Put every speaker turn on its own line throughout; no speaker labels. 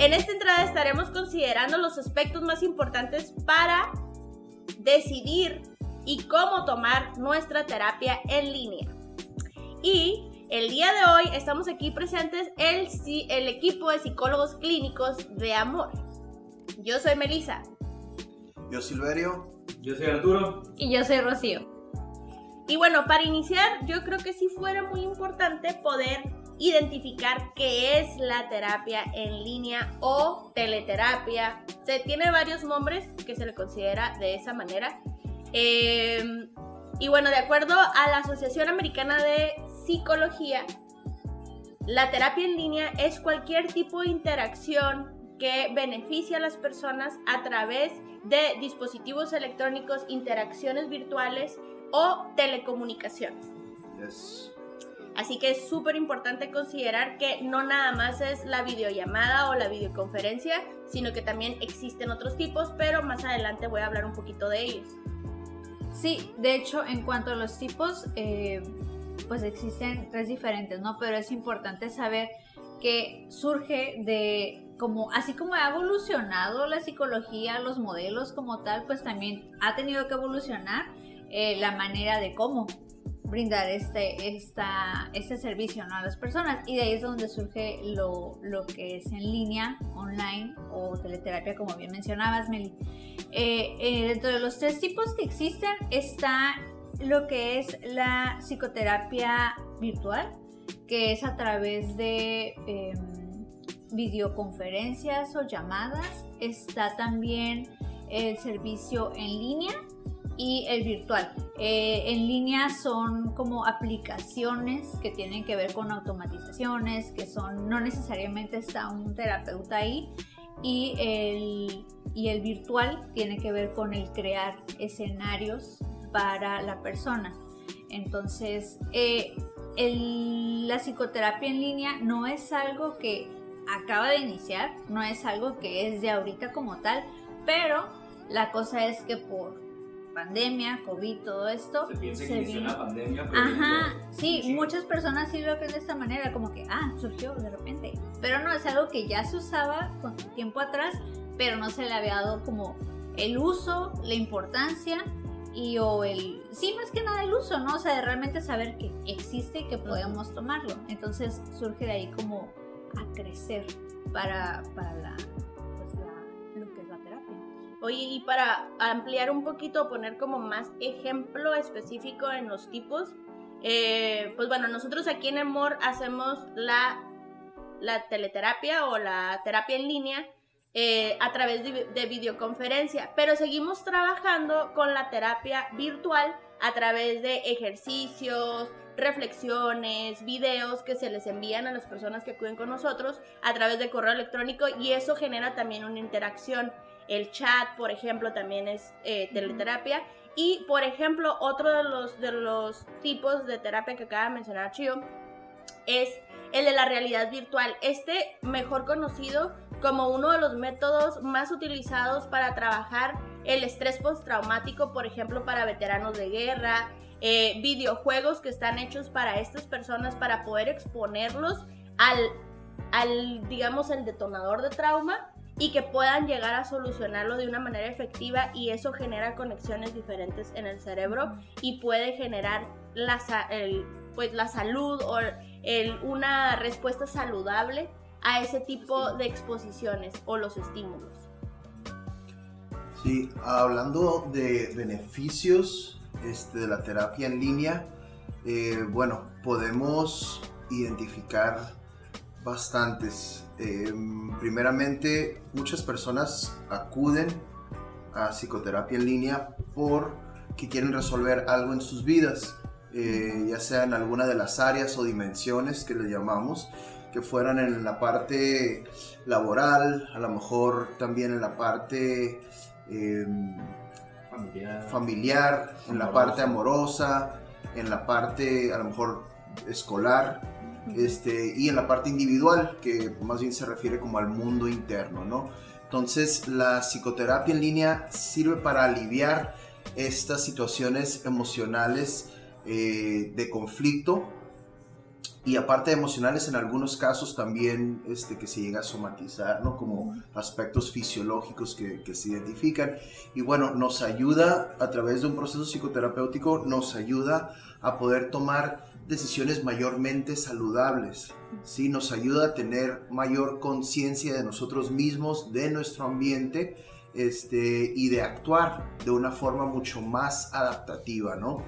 En esta entrada estaremos considerando los aspectos más importantes para decidir y cómo tomar nuestra terapia en línea. Y el día de hoy estamos aquí presentes el, el equipo de psicólogos clínicos de amor. Yo soy Melissa.
Yo Silverio.
Yo soy Arturo.
Y yo soy Rocío.
Y bueno, para iniciar, yo creo que sí fuera muy importante poder identificar qué es la terapia en línea o teleterapia. Se tiene varios nombres que se le considera de esa manera. Em, y bueno, de acuerdo a la Asociación Americana de Psicología, la terapia en línea es cualquier tipo de interacción que beneficia a las personas a través de dispositivos electrónicos, interacciones virtuales o telecomunicaciones. Así que es súper importante considerar que no nada más es la videollamada o la videoconferencia, sino que también existen otros tipos, pero más adelante voy a hablar un poquito de ellos.
Sí, de hecho, en cuanto a los tipos, eh, pues existen tres diferentes, ¿no? Pero es importante saber que surge de como así como ha evolucionado la psicología, los modelos como tal, pues también ha tenido que evolucionar eh, la manera de cómo brindar este, esta, este servicio a las personas. Y de ahí es donde surge lo, lo, que es en línea, online o teleterapia, como bien mencionabas, Meli. Eh, eh, dentro de los tres tipos que existen está lo que es la psicoterapia virtual, que es a través de em, videoconferencias o llamadas. Está también el servicio en línea y el virtual. Eh, en línea son como aplicaciones que tienen que ver con automatizaciones, que son, no necesariamente está un terapeuta ahí, y el, y el virtual tiene que ver con el crear escenarios para la persona. Entonces, eh, la psicoterapia en línea no es algo que acaba de iniciar, no es algo que es de ahorita como tal, pero la cosa es que por pandemia, COVID, todo esto.
Se piensa que inició la pandemia.
Pero Ajá, sí, muchas personas sí lo ven de esta manera, como que, ah, surgió de repente. Pero no, es algo que ya se usaba con tiempo atrás, pero no se le había dado como el uso, la importancia y o el, sí, más que nada el uso, ¿no? O sea, de realmente saber que existe y que podemos tomarlo. Entonces surge de ahí como a crecer para, para la,
Oye, y para ampliar un poquito, poner como más ejemplo específico en los tipos, eh, pues bueno, nosotros aquí en Amor hacemos la, teleterapia o la terapia en línea eh, a través de, de, videoconferencia, pero seguimos trabajando con la terapia virtual a través de ejercicios, reflexiones, videos que se les envían a las personas que acuden con nosotros a través de correo electrónico y eso genera también una interacción. El chat, por ejemplo, también es eh, teleterapia. Y, por ejemplo, otro de los, de los tipos de terapia que acaba de mencionar Chio es el de la realidad virtual. Este, mejor conocido como uno de los métodos más utilizados para trabajar el estrés postraumático, por ejemplo, para veteranos de guerra, eh, videojuegos que están hechos para estas personas para poder exponerlos al, al, digamos, el detonador de trauma y que puedan llegar a solucionarlo de una manera efectiva y eso genera conexiones diferentes en el cerebro y puede generar la, pues, la salud o una respuesta saludable a ese tipo de exposiciones o los estímulos.
Sí, hablando de beneficios este, de la terapia en línea, eh, bueno, podemos identificar bastantes. Em, primeramente, muchas personas acuden a psicoterapia en línea porque quieren resolver algo en sus vidas, eh, ya sea en alguna de las áreas o dimensiones que le llamamos, que fueran en la parte laboral, a lo mejor también en la parte em, familiar, familiar en la parte amorosa, en la parte a lo mejor escolar este, y en la parte individual, que más bien se refiere como al mundo interno, ¿no? Entonces, la psicoterapia en línea sirve para aliviar estas situaciones emocionales eh, de conflicto y aparte de emocionales, en algunos casos también este, que se llega a somatizar, ¿no? Como aspectos fisiológicos que, que, se identifican. Y bueno, nos ayuda a través de un proceso psicoterapéutico, nos ayuda a poder tomar decisiones mayormente saludables, ¿sí? Nos ayuda a tener mayor conciencia de nosotros mismos, de nuestro ambiente, este, y de actuar de una forma mucho más adaptativa, ¿no?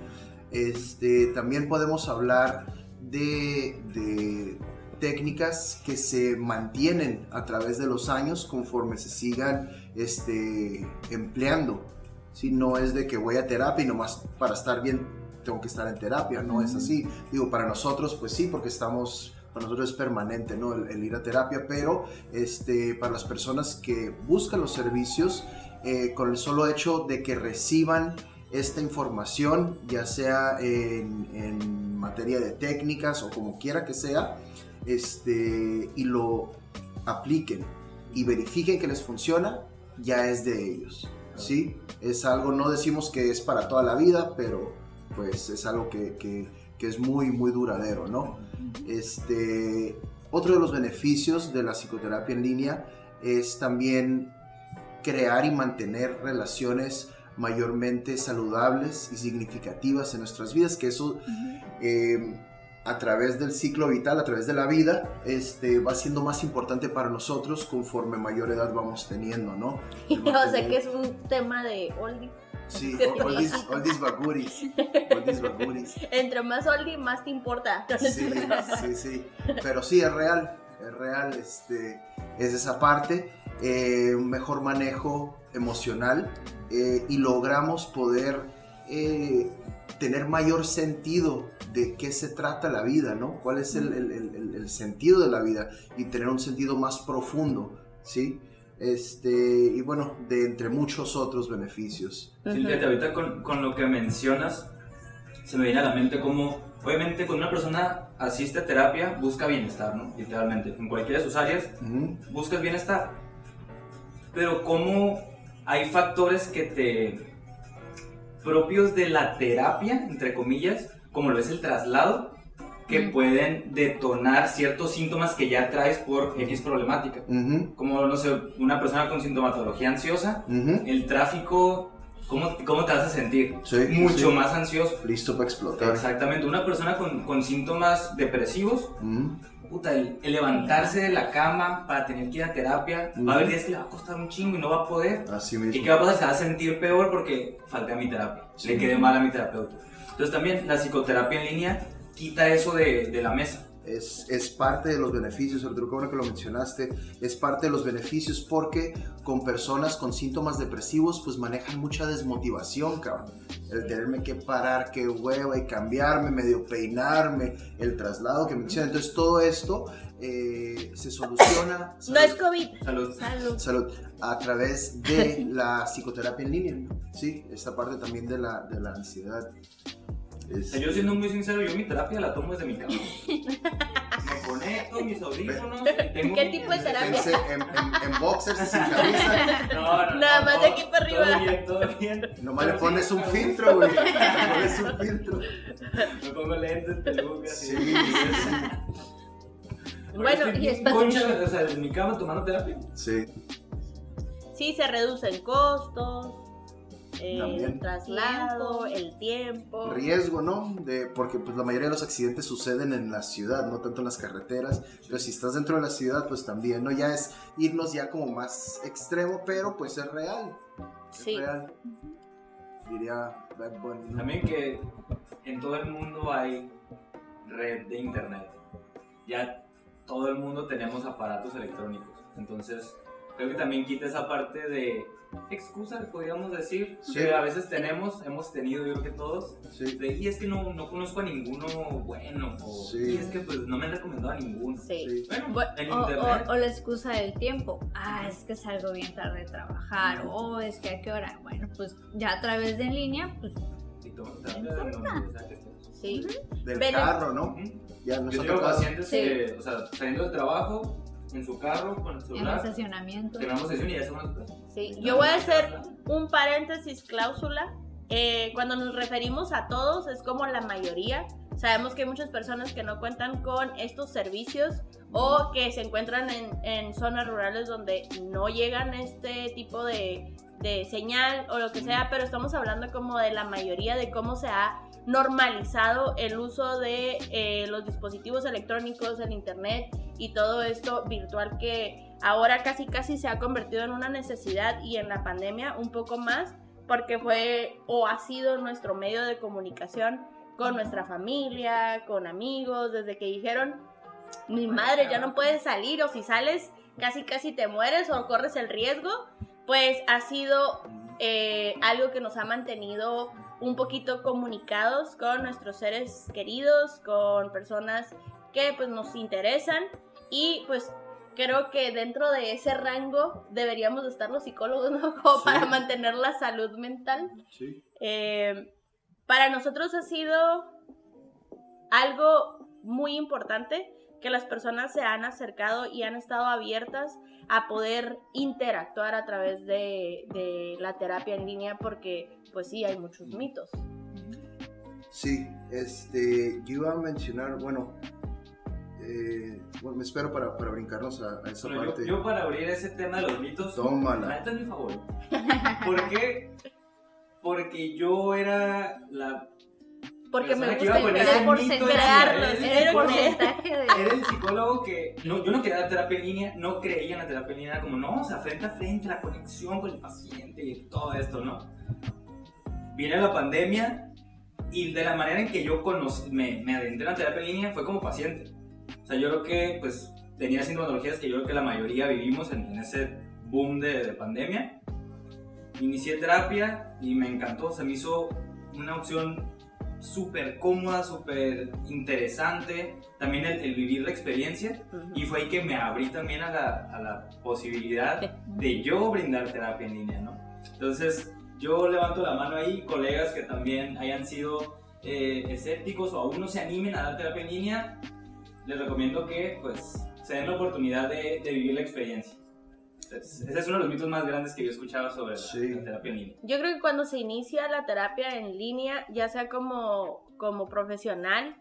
Este, también podemos hablar de, técnicas que se mantienen a través de los años conforme se sigan este, empleando. Si no es de que voy a terapia y nomás para estar bien tengo que estar en terapia, no es así. Digo, para nosotros pues sí, porque estamos, para nosotros es permanente, ¿no? El, ir a terapia, pero este, para las personas que buscan los servicios, eh, con el solo hecho de que reciban esta información, ya sea en, materia de técnicas o como quiera que sea, este, y lo apliquen y verifiquen que les funciona, ya es de ellos. ¿sí? Es algo, no decimos que es para toda la vida, pero pues es algo que, que, que es muy, muy duradero, ¿no? Este, otro de los beneficios de la psicoterapia en línea es también crear y mantener relaciones mayormente saludables y significativas en nuestras vidas, que eso eh, a través del ciclo vital, a través de la vida, este, va siendo más importante para nosotros conforme mayor edad vamos teniendo, ¿no?
o sea que es un tema de oldie.
Sí, oldies, oldies baguris. Oldies baguris.
Entre más oldie, más te importa.
Sí, sí, sí. Pero sí, es real. Es real. Este, es esa parte. Eh, un mejor manejo emocional eh, y logramos poder eh, tener mayor sentido de qué se trata la vida, ¿no? ¿Cuál es el, el, el, sentido de la vida? Y tener un sentido más profundo, ¿sí? Este, y bueno, de entre muchos otros beneficios.
Silvia, ahorita con, con, lo que mencionas, se me viene a la mente como, obviamente, cuando una persona asiste a terapia, busca bienestar, ¿no? Literalmente, en cualquiera de sus áreas, buscas bienestar. Pero cómo hay factores que te propios de la terapia, entre comillas, como lo es el traslado, que pueden detonar ciertos síntomas que ya traes por X problemática. Como, no sé, una persona con sintomatología ansiosa, el tráfico, ¿cómo, ¿cómo, te vas a sentir? Mucho más ansioso.
Listo para explotar.
Exactamente. Una persona con, con síntomas depresivos, el, levantarse de la cama para tener que ir a terapia, va a haber días que le va a costar un chingo y no va a poder.
Así mismo.
¿Y qué va a pasar? Se va a sentir peor porque falta mi terapia, le quedé mal a mi terapeuta. Entonces también la psicoterapia en línea quita eso de, de la mesa
es, es, parte de los beneficios, Arturo, qué bueno que lo mencionaste, es parte de los beneficios porque con personas con síntomas depresivos pues manejan mucha desmotivación, cabrón. El tenerme que parar, que hueva y cambiarme, medio peinarme, el traslado que mencionan. Entonces todo esto eh, se soluciona.
no es COVID.
Salud.
Salud.
Salud. A través de la psicoterapia en línea. Sí, esta parte también de la, de la ansiedad.
Yo siendo muy sincero, yo mi terapia la tomo desde mi cama. Me conecto mis audífonos. Tengo
¿Qué tipo de terapia?
En, en, en, boxers y sin camisa.
No, no,
Nada más de aquí para arriba.
Todo bien, todo bien.
Nomás le pones un filtro, güey. Le pones un filtro.
Me pongo lentes, pelucas.
Sí, sí,
Bueno, y es
Concha, o sea, en mi cama tomando terapia.
Sí.
Sí, se reducen costos el traslado, el tiempo.
Riesgo, ¿no? De, porque pues la mayoría de los accidentes suceden en la ciudad, no tanto en las carreteras. Pero si estás dentro de la ciudad, pues también, ¿no? Ya es irnos ya como más extremo, pero pues es real.
sí.
real. Diría
También que en todo el mundo hay red de internet. Ya todo el mundo tenemos aparatos electrónicos. Entonces, creo que también quita esa parte de excusa, podríamos decir, que a veces tenemos, hemos tenido, yo creo que todos, y es que no, no, conozco a ninguno bueno, o, y es que pues no me han recomendado a ninguno. Bueno, en
o,
internet.
O, la excusa del tiempo, ah, es que salgo bien tarde de trabajar, o es que a qué hora, bueno, pues ya a través de en línea, pues...
Y todo, de
Sí.
Del carro, ¿no?
Ya nos Yo tengo pacientes que, o sea, saliendo del trabajo, en su carro, con el celular.
En el estacionamiento.
Tenemos sesión y ya se van
Sí, yo voy a hacer un paréntesis cláusula. Eh, cuando nos referimos a todos, es como la mayoría, Sabemos que hay muchas personas que no cuentan con estos servicios o que se encuentran en, en zonas rurales donde no llegan este tipo de, de señal o lo que sea, pero estamos hablando como de la mayoría de cómo se ha normalizado el uso de eh, los dispositivos electrónicos, el internet y todo esto virtual que ahora casi casi se ha convertido en una necesidad y en la pandemia un poco más porque fue o ha sido nuestro medio de comunicación con nuestra familia, con amigos, desde que dijeron, mi madre ya no puedes salir o si sales casi casi te mueres o corres el riesgo, pues ha sido eh, algo que nos ha mantenido un poquito comunicados con nuestros seres queridos, con personas que pues nos interesan y pues creo que dentro de ese rango deberíamos estar los psicólogos, ¿no? Como para mantener la salud mental.
Sí.
Eh, para nosotros ha sido algo muy importante que las personas se han acercado y han estado abiertas a poder interactuar a través de, de la terapia en línea porque pues sí hay muchos mitos.
Sí, este, yo iba a mencionar, bueno, eh, bueno, me espero para, para brincarnos a, a esa
yo,
parte.
yo para abrir ese tema de los mitos,
Tómala.
la neta es mi favorito. ¿Por qué? Porque yo era la
Porque me gusta por
la-
era
el porcentaje de...
era el psicólogo que no, yo no quería dar terapia en línea, no creía en la terapia en línea, era como no, o sea, frente a frente, la conexión con el paciente y todo esto, ¿no? Viene la pandemia y de la manera en que yo conocí, me, me adentré en la terapia en línea fue como paciente. O sea, yo creo que pues tenía sintomatologías que yo creo que la mayoría vivimos en, en ese boom de, de pandemia. Inicié terapia y me encantó, se me hizo una opción súper cómoda, súper interesante, también el, el vivir la experiencia y fue ahí que me abrí también a la, a la posibilidad de yo brindar terapia en línea, ¿no? Entonces yo levanto la mano ahí, colegas que también hayan sido eh, escépticos o aún no se animen a dar terapia en línea, les recomiendo que pues se den la oportunidad de, de vivir la experiencia. Ese es uno de los mitos más grandes que yo he escuchado sobre la-
Sí.
la terapia en línea.
Yo creo que cuando se inicia la terapia en línea, ya sea como, como profesional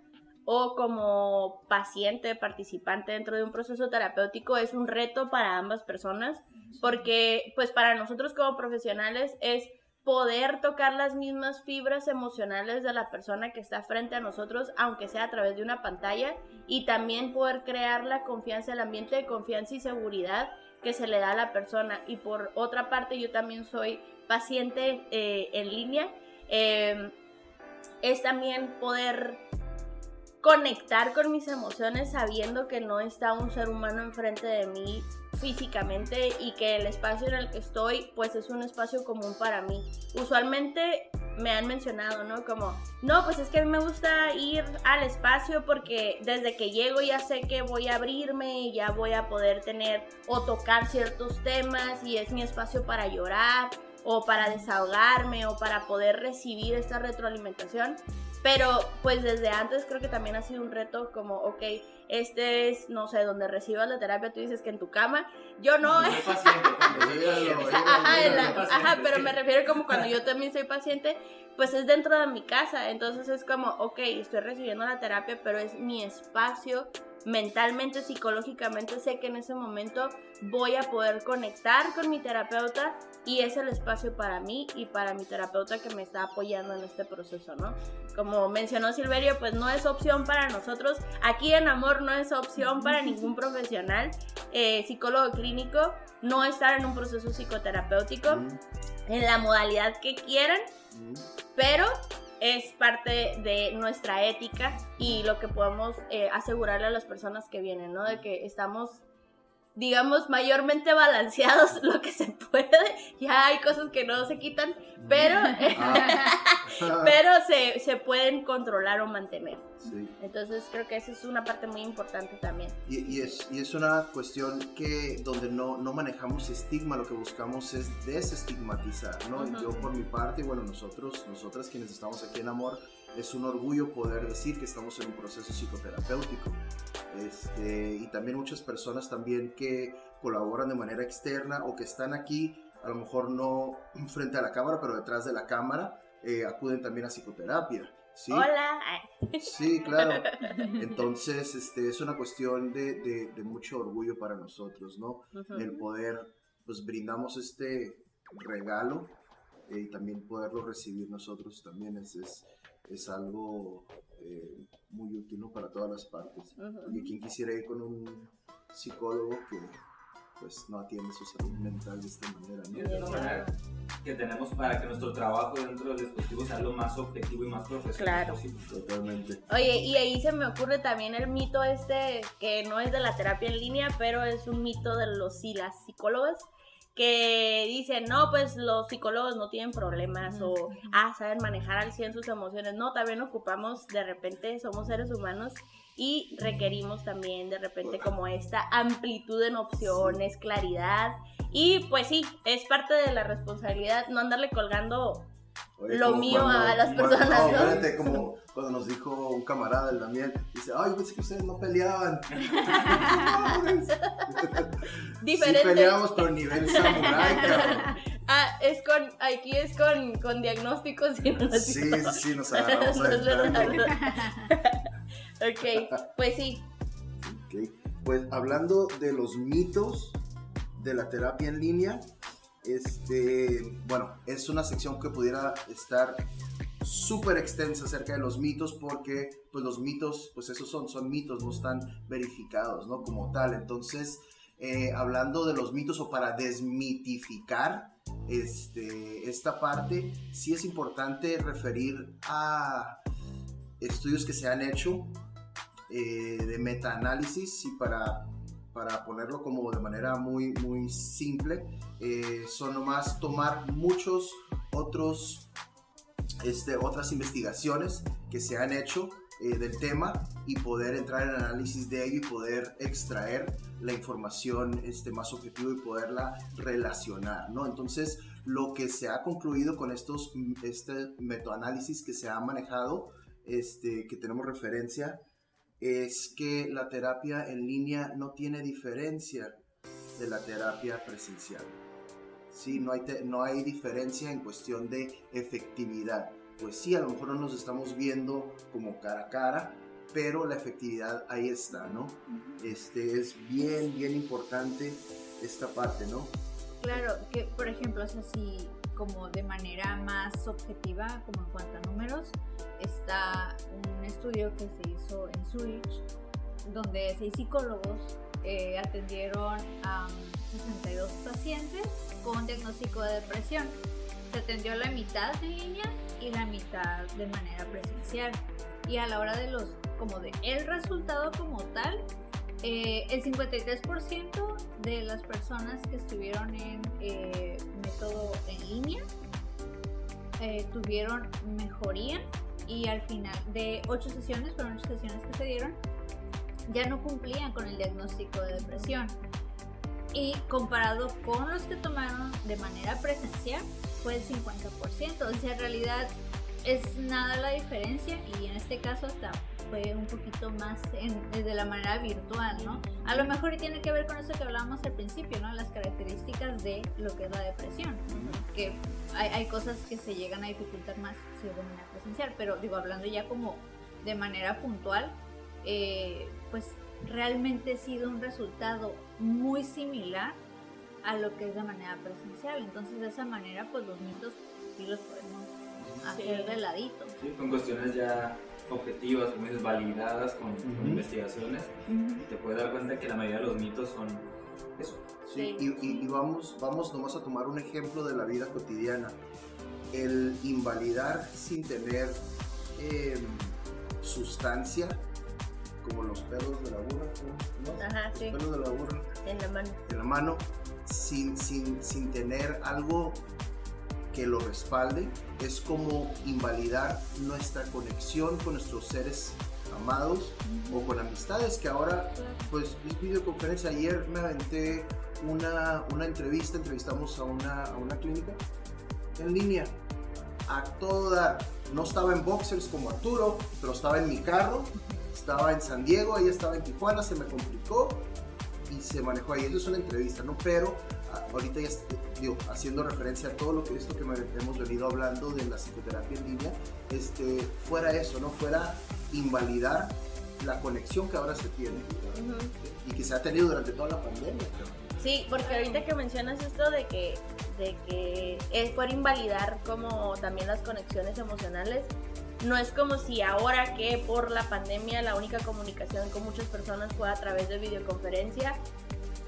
o como paciente, participante dentro de un proceso terapéutico, es un reto para ambas personas, porque pues para nosotros como profesionales es poder tocar las mismas fibras emocionales de la persona que está frente a nosotros, aunque sea a través de una pantalla, y también poder crear la confianza, el ambiente de confianza y seguridad que se le da a la persona. Y por otra parte, yo también soy paciente eh, en línea. Eh, es también poder conectar con mis emociones sabiendo que no está un ser humano enfrente de mí físicamente y que el espacio en el que estoy pues es un espacio común para mí. Usualmente me han mencionado, ¿no? Como, no, pues es que a mí me gusta ir al espacio porque desde que llego ya sé que voy a abrirme y ya voy a poder tener o tocar ciertos temas y es mi espacio para llorar o para desahogarme o para poder recibir esta retroalimentación. Pero pues desde antes creo que también ha sido un reto como, ok, este es, no sé, donde recibas la terapia, tú dices que en tu cama. Yo no,
Soy paciente,
Míralo,
paciente.
Ajá, en la-
paciente,
ajá, pero me refiero como cuando yo también soy paciente, pues es dentro de mi casa, entonces es como, ok, estoy recibiendo la terapia, pero es mi espacio mentalmente, psicológicamente, sé que en ese momento voy a poder conectar con mi terapeuta y es el espacio para mí y para mi terapeuta que me está apoyando en este proceso, ¿no? Como mencionó Silverio, pues no es opción para nosotros, aquí en Amor no es opción para ningún profesional, eh, psicólogo clínico, no estar en un proceso psicoterapéutico en la modalidad que quieran, pero es parte de nuestra ética y lo que podemos eh, asegurarle a las personas que vienen, ¿no? De que estamos, digamos, mayormente balanceados lo que se puede. Ya hay cosas que no se quitan, pero,
Ah.
pero se, se pueden controlar o mantener.
Sí.
Entonces creo que esa es una parte muy importante también.
Y, y es, y es una cuestión que donde no, no manejamos estigma, lo que buscamos es desestigmatizar, ¿no? Yo por mi parte, y bueno, nosotros, nosotras quienes estamos aquí en Amor, es un orgullo poder decir que estamos en un proceso psicoterapéutico. Este, y también muchas personas también que colaboran de manera externa o que están aquí, a lo mejor no frente a la cámara, pero detrás de la cámara, eh, acuden también a psicoterapia. ¿sí?
Hola.
Sí, claro. Entonces, este, es una cuestión de, mucho orgullo para nosotros, ¿no? El poder, pues brindamos este regalo eh, y también poderlo recibir nosotros también es, es, algo eh, muy útil para todas las partes. Y quien quisiera ir con un psicólogo que pues no atiende su salud mental de esta manera. ¿no?
de manera que tenemos para que nuestro trabajo dentro del dispositivo sea lo más objetivo y más profesional
claro.
posible.
Totalmente.
Oye, y ahí se me ocurre también el mito este, que no es de la terapia en línea, pero es un mito de los y las psicólogas que dicen, no, pues los psicólogos no tienen problemas o, ah, saben manejar al 100 sus emociones. No, también ocupamos, de repente somos seres humanos y requerimos también de repente como esta amplitud en opciones, claridad. Y pues sí, es parte de la responsabilidad no andarle colgando lo mío a las personas. no,
espérate, como cuando nos dijo un camarada, el Damián, dice, ay, yo pensé que ustedes no peleaban.
Diferente. Sí
peleamos, pero nivel samurai,
Ah, es con, aquí es con, con diagnósticos
y Sí, sí, sí, nos agarramos
Ok, pues sí.
Ok, pues hablando de los mitos de la terapia en línea, este, bueno, es una sección que pudiera estar súper extensa acerca de los mitos porque pues los mitos pues esos son, son mitos, no están verificados, ¿no? Como tal. Entonces, eh, hablando de los mitos o para desmitificar este, esta parte, sí es importante referir a estudios que se han hecho eh, de metaanálisis y para para ponerlo como de manera muy, muy simple, eh, son nomás tomar muchos otros, este, otras investigaciones que se han hecho eh, del tema y poder entrar en análisis de ello y poder extraer la información este, más objetiva y poderla relacionar, ¿no? Entonces, lo que se ha concluido con estos este metoanálisis que se ha manejado, este, que tenemos referencia, es que la terapia en línea no tiene diferencia de la terapia presencial. Sí, no hay, no hay diferencia en cuestión de efectividad. Pues sí, a lo mejor no nos estamos viendo como cara a cara, pero la efectividad ahí está, ¿no? Este es bien, bien importante esta parte, ¿no?
Claro, que por ejemplo, o sea, si como de manera más objetiva, como en cuanto a números, está un estudio que se hizo en Zurich, donde seis psicólogos eh, atendieron a 62 pacientes con diagnóstico de depresión. Se atendió la mitad en línea y la mitad de manera presencial. Y a la hora de los, como de el resultado como tal, eh, el 53% de las personas que estuvieron en eh, método en línea tuvieron mejoría y al final de ocho sesiones, fueron ocho sesiones que se dieron, ya no cumplían con el diagnóstico de depresión. Y comparado con los que tomaron de manera presencial, fue el 50%. O sea, en realidad es nada la diferencia y en este caso hasta fue un poquito más en, de la manera virtual, ¿no? A lo mejor tiene que ver con eso que hablábamos al principio, ¿no? Las características de lo que es la depresión, que hay, hay, cosas que se llegan a dificultar más si es de manera presencial, pero digo, hablando ya como de manera puntual, eh, pues realmente ha sido un resultado muy similar a lo que es de manera presencial, entonces de esa manera pues los mitos sí los podemos hacer de ladito.
Sí, con cuestiones ya objetivas, como dices, validadas con, investigaciones, y te puedes dar cuenta que la mayoría de los mitos son eso.
Sí, Y, vamos, vamos nomás a tomar un ejemplo de la vida cotidiana. El invalidar sin tener em, sustancia, como los pelos de la burra, ¿no?
Ajá, sí.
pelos de la burra.
En la mano.
En la mano, sin, sin, sin tener algo que lo respalde, es como invalidar nuestra conexión con nuestros seres amados o con amistades que ahora, pues es videoconferencia. Ayer me aventé una, una entrevista, entrevistamos a una, a una clínica en línea, a todo dar. No estaba en boxers como Arturo, pero estaba en mi carro, estaba en San Diego, ella estaba en Tijuana, se me complicó y se manejó ahí. Eso es una entrevista, ¿no? Pero ahorita ya digo, haciendo referencia a todo lo que esto que hemos venido hablando de la psicoterapia en línea, este, fuera eso, ¿no? Fuera invalidar la conexión que ahora se tiene y que se ha tenido durante toda la pandemia.
Sí, porque ahorita que mencionas esto de que, de que es por invalidar como también las conexiones emocionales, no es como si ahora que por la pandemia la única comunicación con muchas personas fue a través de videoconferencia,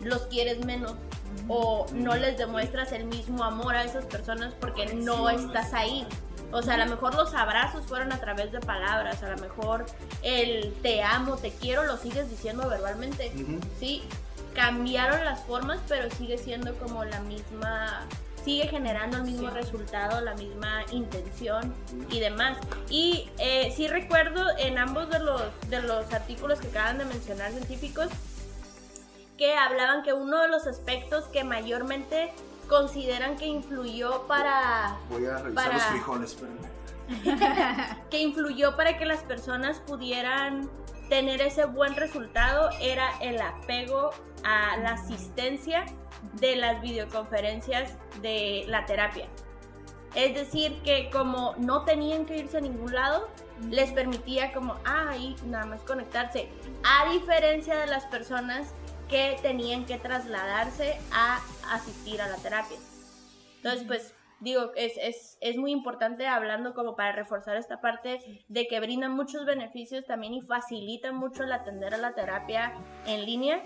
los quieres menos o no les demuestras el mismo amor a esas personas porque no estás ahí. O sea, a lo mejor los abrazos fueron a través de palabras, a lo mejor el te amo, te quiero lo sigues diciendo verbalmente, ¿sí? Cambiaron las formas, pero sigue siendo como la misma sigue generando el mismo resultado, la misma intención y demás. Y eh, sí recuerdo en ambos de los, de los artículos que acaban de mencionar científicos que hablaban que uno de los aspectos que mayormente consideran que influyó para...
Voy a revisar los frijoles,
que influyó para que las personas pudieran tener ese buen resultado era el apego a la asistencia de las videoconferencias de la terapia. Es decir, que como no tenían que irse a ningún lado, les permitía como, ah, ahí nada más conectarse. A diferencia de las personas que tenían que trasladarse a asistir a la terapia. Entonces, pues digo, es, es, es, muy importante hablando como para reforzar esta parte de que brindan muchos beneficios también y facilitan mucho el atender a la terapia en línea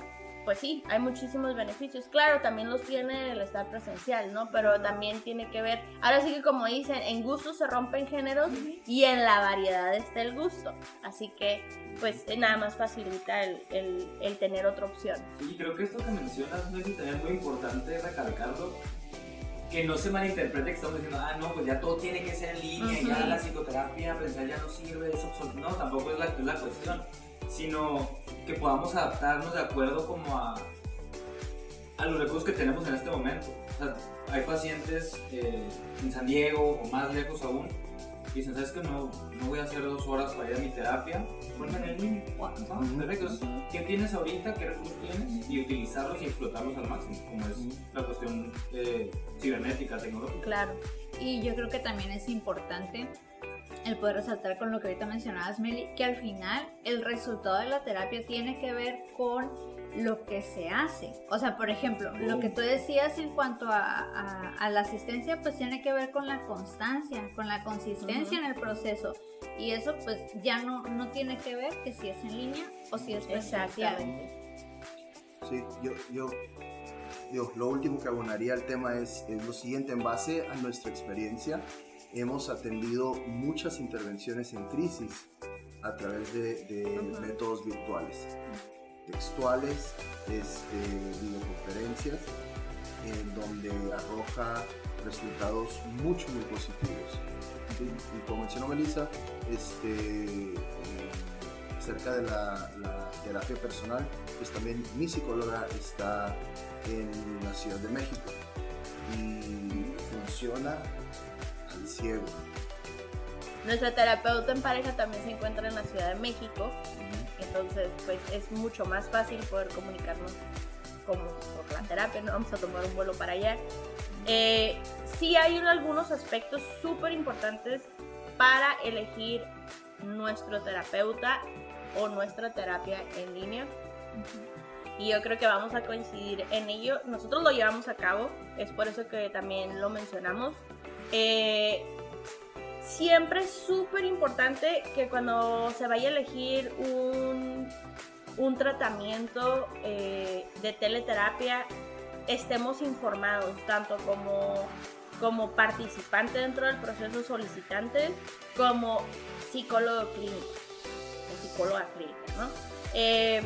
pues sí, hay muchísimos beneficios. Claro, también los tiene el estar presencial, ¿no? Pero también tiene que ver, ahora sí que como dicen, en gusto se rompen géneros y en la variedad está el gusto. Así que, pues nada más facilita el, el, tener otra opción.
Sí, creo que esto que mencionas, no es muy importante recalcarlo, que no se malinterprete que estamos diciendo, ah, no, pues ya todo tiene que ser en línea, ya la psicoterapia presencial ya no sirve, es absoluto. No, tampoco es la, es la cuestión sino que podamos adaptarnos de acuerdo como a, a los recursos que tenemos en este momento. O sea, hay pacientes eh, en San Diego o más lejos aún que dicen, ¿sabes que no, no voy a hacer dos horas para ir a mi terapia? Ponme en el línea. Perfecto. ¿Qué tienes ahorita? ¿Qué recursos tienes? Y utilizarlos y explotarlos al máximo, como es la cuestión eh, cibernética, tecnológica.
Claro. Y yo creo que también es importante el poder resaltar con lo que ahorita mencionabas, Meli, que al final el resultado de la terapia tiene que ver con lo que se hace. O sea, por ejemplo, lo que tú decías en cuanto a, la asistencia, pues tiene que ver con la constancia, con la consistencia en el proceso. Y eso pues ya no, no tiene que ver que si es en línea o si es presencial.
Sí, yo, yo, yo, lo último que abonaría al tema es, es lo siguiente, en base a nuestra experiencia, hemos atendido muchas intervenciones en crisis a través de, métodos virtuales, textuales, este, videoconferencias, en donde arroja resultados mucho, muy positivos. Y como mencionó Melissa, este, eh, acerca de la, la, terapia personal, pues también mi psicóloga está en la Ciudad de México. Y funciona ciego.
Nuestra terapeuta en pareja también se encuentra en la Ciudad de México, entonces pues es mucho más fácil poder comunicarnos como por la terapia, no vamos a tomar un vuelo para allá. Eh, sí hay algunos aspectos súper importantes para elegir nuestro terapeuta o nuestra terapia en línea. Y yo creo que vamos a coincidir en ello. Nosotros lo llevamos a cabo, es por eso que también lo mencionamos. Eh, siempre es súper importante que cuando se vaya a elegir un, un tratamiento eh, de teleterapia estemos informados, tanto como, como participante dentro del proceso solicitante, como psicólogo clínico o psicóloga clínica, ¿no? Eh,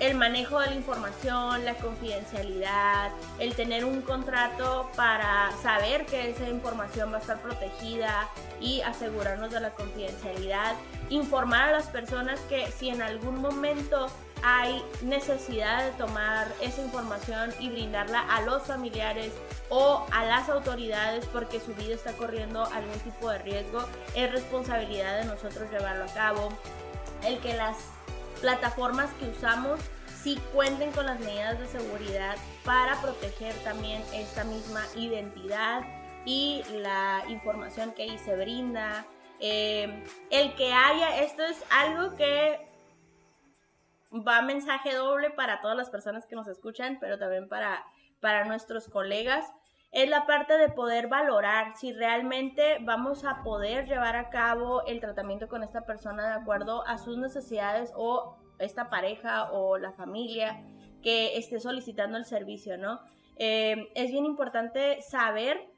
el manejo de la información, la confidencialidad, el tener un contrato para saber que esa información va a estar protegida y asegurarnos de la confidencialidad, informar a las personas que si en algún momento hay necesidad de tomar esa información y brindarla a los familiares o a las autoridades porque su vida está corriendo algún tipo de riesgo, es responsabilidad de nosotros llevarlo a cabo. El que las plataformas que usamos sí cuenten con las medidas de seguridad para proteger también esta misma identidad y la información que ahí se brinda. Eh, el que haya, esto es algo que va mensaje doble para todas las personas que nos escuchan, pero también para, para nuestros colegas. Es la parte de poder valorar si realmente vamos a poder llevar a cabo el tratamiento con esta persona de acuerdo a sus necesidades o esta pareja o la familia que esté solicitando el servicio, ¿no? Eh, es bien importante saber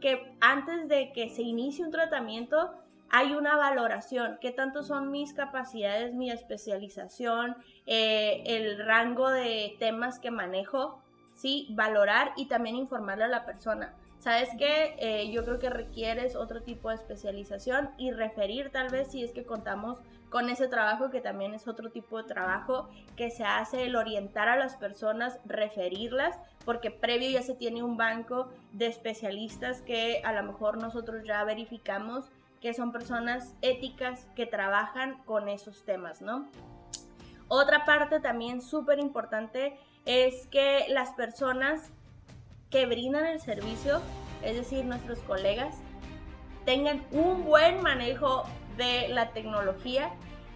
que antes de que se inicie un tratamiento hay una valoración, qué tanto son mis capacidades, mi especialización, eh, el rango de temas que manejo, ¿sí? Valorar y también informarle a la persona. ¿Sabes qué? Eh, yo creo que requieres otro tipo de especialización y referir tal vez si es que contamos con ese trabajo que también es otro tipo de trabajo que se hace el orientar a las personas, referirlas, porque previo ya se tiene un banco de especialistas que a lo mejor nosotros ya verificamos que son personas éticas que trabajan con esos temas, ¿no? Otra parte también súper importante es que las personas que brindan el servicio, es decir, nuestros colegas, tengan un buen manejo de la tecnología,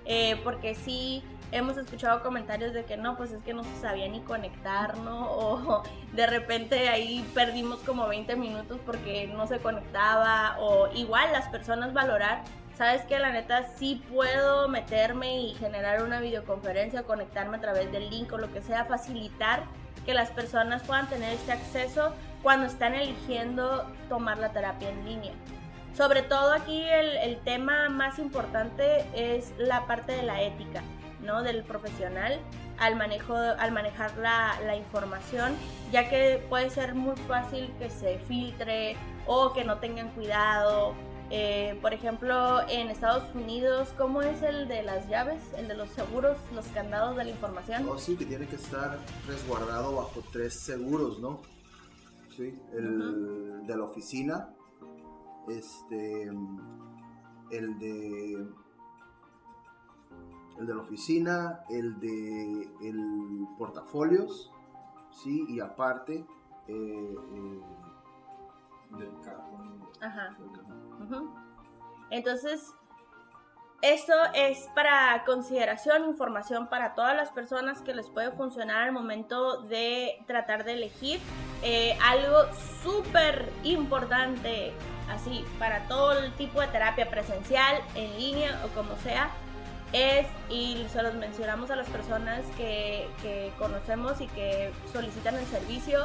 eh, porque sí hemos escuchado comentarios de que no, pues es que no se sabía ni conectar, ¿no? O de repente ahí perdimos como 20 minutos porque no se conectaba, o igual las personas valorar, sabes que la neta sí puedo meterme y generar una videoconferencia, conectarme a través del link o lo que sea, facilitar que las personas puedan tener este acceso cuando están eligiendo tomar la terapia en línea. Sobre todo aquí el, tema más importante es la parte de la ética, ¿no? Del profesional al, manejo, al manejar la información, ya que puede ser muy fácil que se filtre o que no tengan cuidado eh, por ejemplo, en Estados Unidos, ¿cómo es el de las llaves, el de los seguros, los candados de la información?
Oh, sí, que tiene que estar resguardado bajo tres seguros, ¿no? Sí, el de la oficina, este, el de el de la oficina, el de el portafolios, sí, y aparte eh, eh, del carro.
Ajá. Entonces, esto es para consideración, información para todas las personas que les puede funcionar al momento de tratar de elegir. Eh, algo súper importante, así, para todo el tipo de terapia presencial, en línea o como sea, es, y se los mencionamos a las personas que, que conocemos y que solicitan el servicio,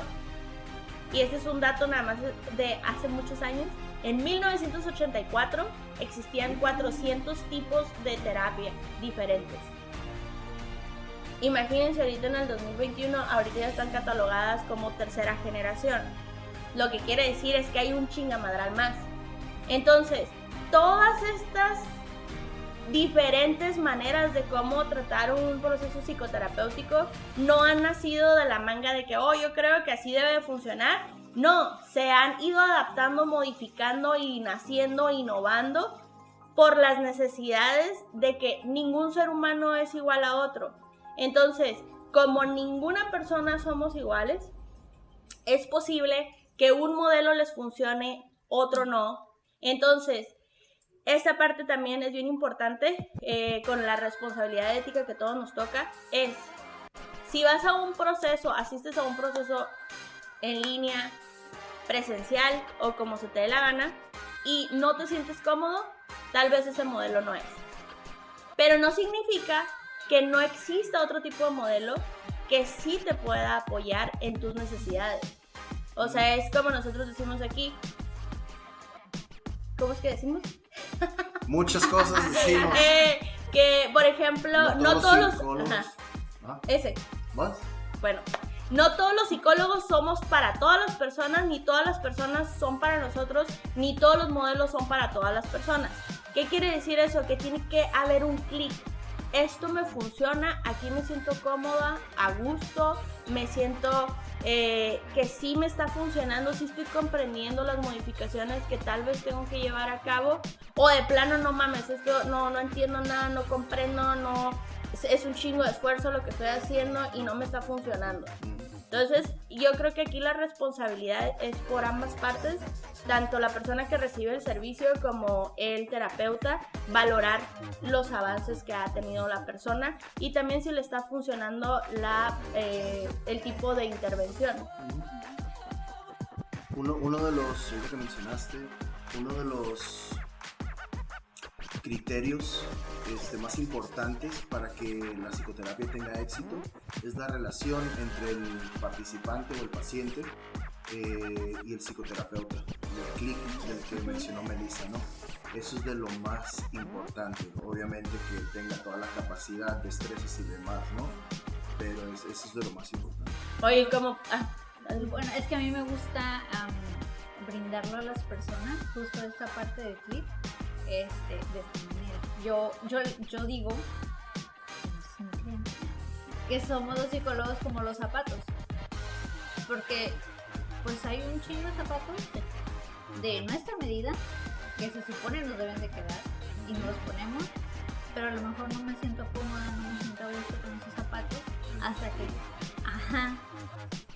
y este es un dato nada más de hace muchos años, en 1984 existían 400 tipos de terapia diferentes. Imagínense ahorita en el 2021, ahorita ya están catalogadas como tercera generación. Lo que quiere decir es que hay un chingamadral más. Entonces, todas estas diferentes maneras de cómo tratar un proceso psicoterapéutico no han nacido de la manga de que, oh, yo creo que así debe funcionar no, se han ido adaptando, modificando y naciendo, innovando por las necesidades de que ningún ser humano es igual a otro. Entonces, como ninguna persona somos iguales, es posible que un modelo les funcione, otro no. Entonces, esta parte también es bien importante eh, con la responsabilidad ética que todos nos toca, es si vas a un proceso, asistes a un proceso en línea, presencial o como se te dé la gana y no te sientes cómodo, tal vez ese modelo no es. Pero no significa que no exista otro tipo de modelo que sí te pueda apoyar en tus necesidades. O sea, es como nosotros decimos aquí. ¿Cómo es que decimos?
Muchas cosas decimos.
Eh, que, por ejemplo, no todos, los...
¿Ah?
Ese.
¿Más?
Bueno, no todos los psicólogos somos para todas las personas, ni todas las personas son para nosotros, ni todos los modelos son para todas las personas. ¿Qué quiere decir eso? Que tiene que haber un clic. Esto me funciona, aquí me siento cómoda, a gusto, me siento eh, que sí me está funcionando, sí estoy comprendiendo las modificaciones que tal vez tengo que llevar a cabo, o de plano no mames, esto no, no entiendo nada, no comprendo, no, es, un chingo de esfuerzo lo que estoy haciendo y no me está funcionando. Entonces, yo creo que aquí la responsabilidad es por ambas partes, tanto la persona que recibe el servicio como el terapeuta, valorar los avances que ha tenido la persona y también si le está funcionando la, eh, el tipo de intervención.
Uno, uno de los, que mencionaste, uno de los criterios este, más importantes para que la psicoterapia tenga éxito es la relación entre el participante o el paciente eh, y el psicoterapeuta, el clic del que mencionó Melissa, ¿no? Eso es de lo más importante, obviamente que tenga toda la capacidad, de estrés y demás, ¿no? Pero eso es de lo más importante.
Oye, como... Ah,
bueno, es que a mí me gusta brindarlo a las personas, justo esta parte del clic, este, de esta manera. Yo, yo, yo digo que somos los psicólogos como los zapatos. Porque pues hay un chingo de zapatos de, nuestra medida que se supone nos deben de quedar y nos los ponemos, pero a lo mejor no me siento cómoda, no me siento con esos zapatos hasta que, ajá.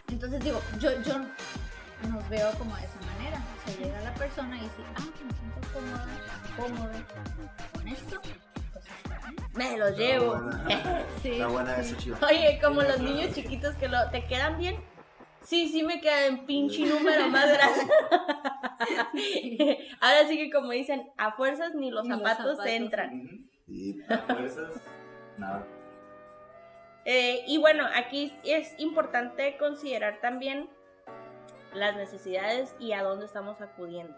Entonces digo, yo, yo nos veo como de sea, llega la persona y dice, ah, me siento cómoda, cómoda con esto. Pues
me lo llevo.
sí, Está buena esa chiva.
Oye, como los niños chiquitos que lo, te quedan bien. Sí, sí me queda en pinche número más grande. Ahora sí que como dicen, a fuerzas ni los, zapatos, entran.
Y a fuerzas, nada.
Eh, y bueno, aquí es importante considerar también las necesidades y a dónde estamos acudiendo.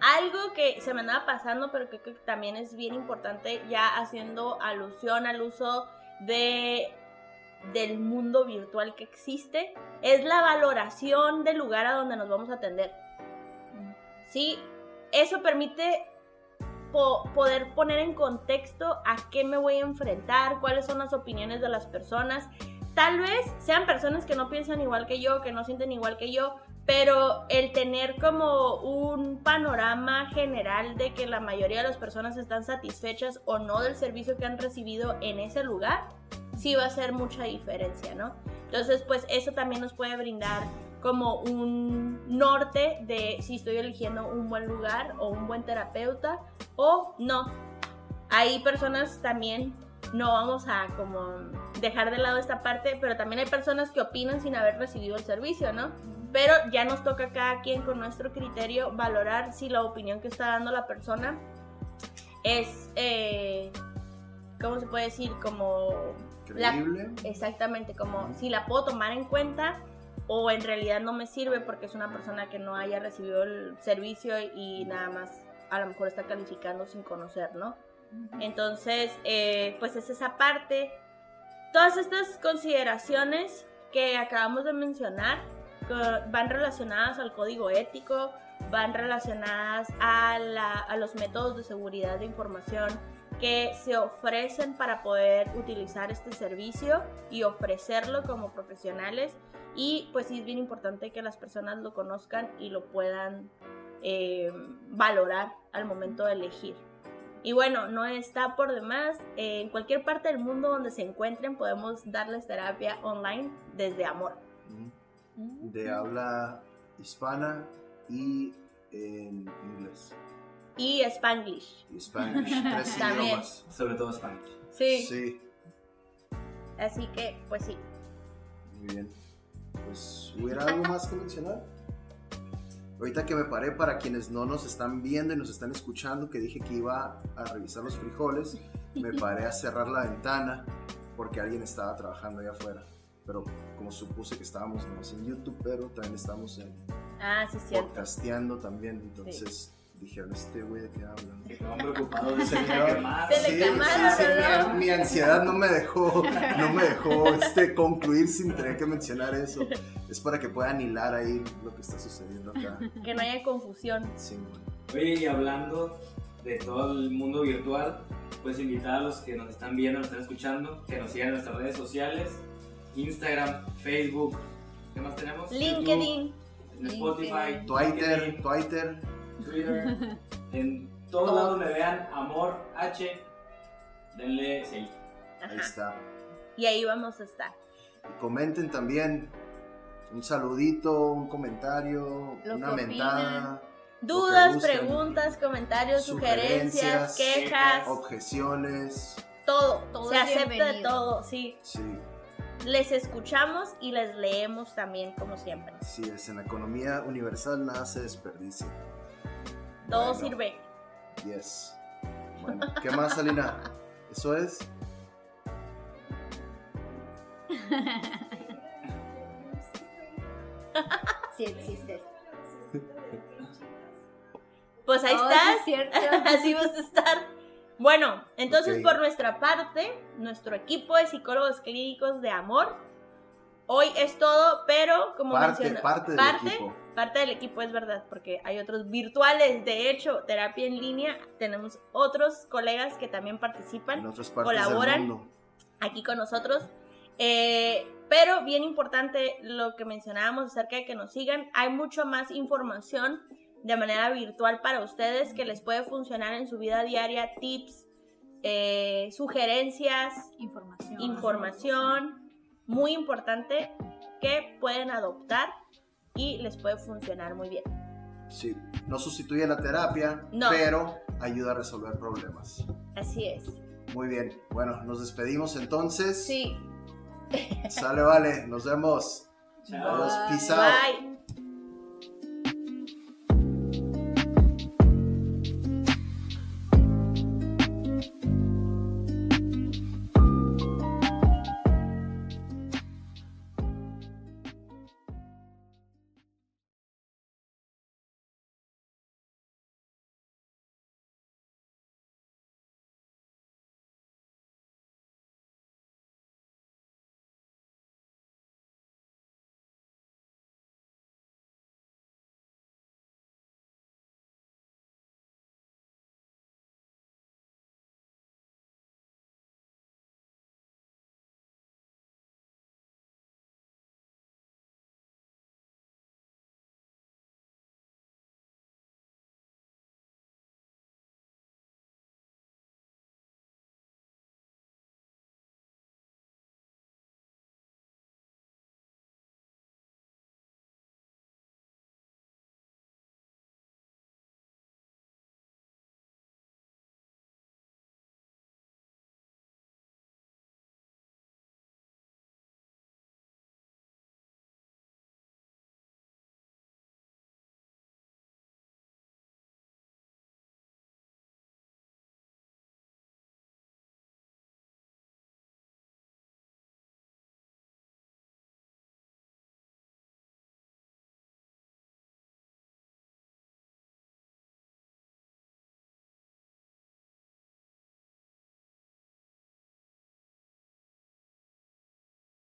Algo que se me andaba pasando, pero que, que también es bien importante, ya haciendo alusión al uso de del mundo virtual que existe, es la valoración del lugar a donde nos vamos a atender. ¿Sí? Eso permite poder poner en contexto a qué me voy a enfrentar, cuáles son las opiniones de las personas Tal vez sean personas que no piensan igual que yo, que no sienten igual que yo, pero el tener como un panorama general de que la mayoría de las personas están satisfechas o no del servicio que han recibido en ese lugar, sí va a hacer mucha diferencia, ¿no? Entonces, pues eso también nos puede brindar como un norte de si estoy eligiendo un buen lugar o un buen terapeuta o no. Hay personas también no vamos a como dejar de lado esta parte, pero también hay personas que opinan sin haber recibido el servicio, ¿no? Pero ya nos toca a cada quien con nuestro criterio valorar si la opinión que está dando la persona es, eh, ¿cómo se puede decir? Como...
Creíble.
exactamente, como si la puedo tomar en cuenta o en realidad no me sirve porque es una persona que no haya recibido el servicio y nada más a lo mejor está calificando sin conocer, ¿no? Entonces, eh, pues es esa parte. Todas estas consideraciones que acabamos de mencionar van relacionadas al código ético, van relacionadas a, los métodos de seguridad de información que se ofrecen para poder utilizar este servicio y ofrecerlo como profesionales. Y pues es bien importante que las personas lo conozcan y lo puedan eh, valorar al momento de elegir. Y bueno, no está por demás. en cualquier parte del mundo donde se encuentren podemos darles terapia online desde amor.
De habla hispana y en inglés.
Y spanglish.
Y spanglish. Tres idiomas.
Sobre todo spanglish.
Sí.
Sí.
Así que, pues sí.
Muy bien. Pues, ¿hubiera algo más que mencionar? Ahorita que me paré para quienes no nos están viendo y nos están escuchando, que dije que iba a revisar los frijoles, me paré a cerrar la ventana porque alguien estaba trabajando allá afuera. Pero como supuse que estábamos en YouTube, pero también estamos en
ah, sí,
podcasteando también, entonces dijeron, este güey de qué hablan.
Estaban preocupados de señor.
Se le quemaron,
mi, ansiedad no me dejó, no me dejó este, concluir sin tener que mencionar eso. Es para que puedan hilar ahí lo que está sucediendo acá.
Que no haya confusión.
Sí, bueno.
Oye, y hablando de todo el mundo virtual, pues invitar a los que nos están viendo, nos están escuchando, que nos sigan en nuestras redes sociales, Instagram, Facebook, ¿qué más tenemos?
LinkedIn.
Spotify,
Twitter, Twitter.
Twitter, en todos lados donde vean Amor H, denle seguir.
Ahí está.
Y ahí vamos a estar.
comenten también Un saludito, un comentario,
Lo
una mentada,
Dudas,
gusten.
preguntas, comentarios, sugerencias,
Sugerencias,
quejas,
objeciones.
todo.
Todo
Se acepta de
bienvenido.
todo, sí.
Sí,
Les escuchamos y les leemos también, como siempre.
así es. En la economía universal nada se desperdicia.
Todo
Bueno.
sirve.
Yes. Bueno, ¿qué más, Alina? Eso es.
Sí existes.
Pues ahí
Oh,
estás.
sí es cierto.
Así vas a estar. Bueno, entonces por nuestra parte, nuestro equipo de psicólogos clínicos de amor, hoy es todo, pero como
Parte, parte del
parte,
equipo.
Parte del equipo es verdad, porque hay otros virtuales, de hecho, terapia en línea, tenemos otros colegas que también participan colaboran.
del mundo.
aquí con nosotros. Eh, pero bien importante lo que mencionábamos acerca de que nos sigan. Hay mucho más información de manera virtual para ustedes que les puede funcionar en su vida diaria, tips, eh, sugerencias,
Información.
información, muy importante que pueden adoptar y les puede funcionar muy bien.
Sí, no sustituye la terapia,
No.
pero ayuda a resolver problemas.
Así es.
Muy bien, bueno, nos despedimos entonces.
Sí.
Sale, vale, nos vemos.
Chao.
Adiós, peace out.
Bye.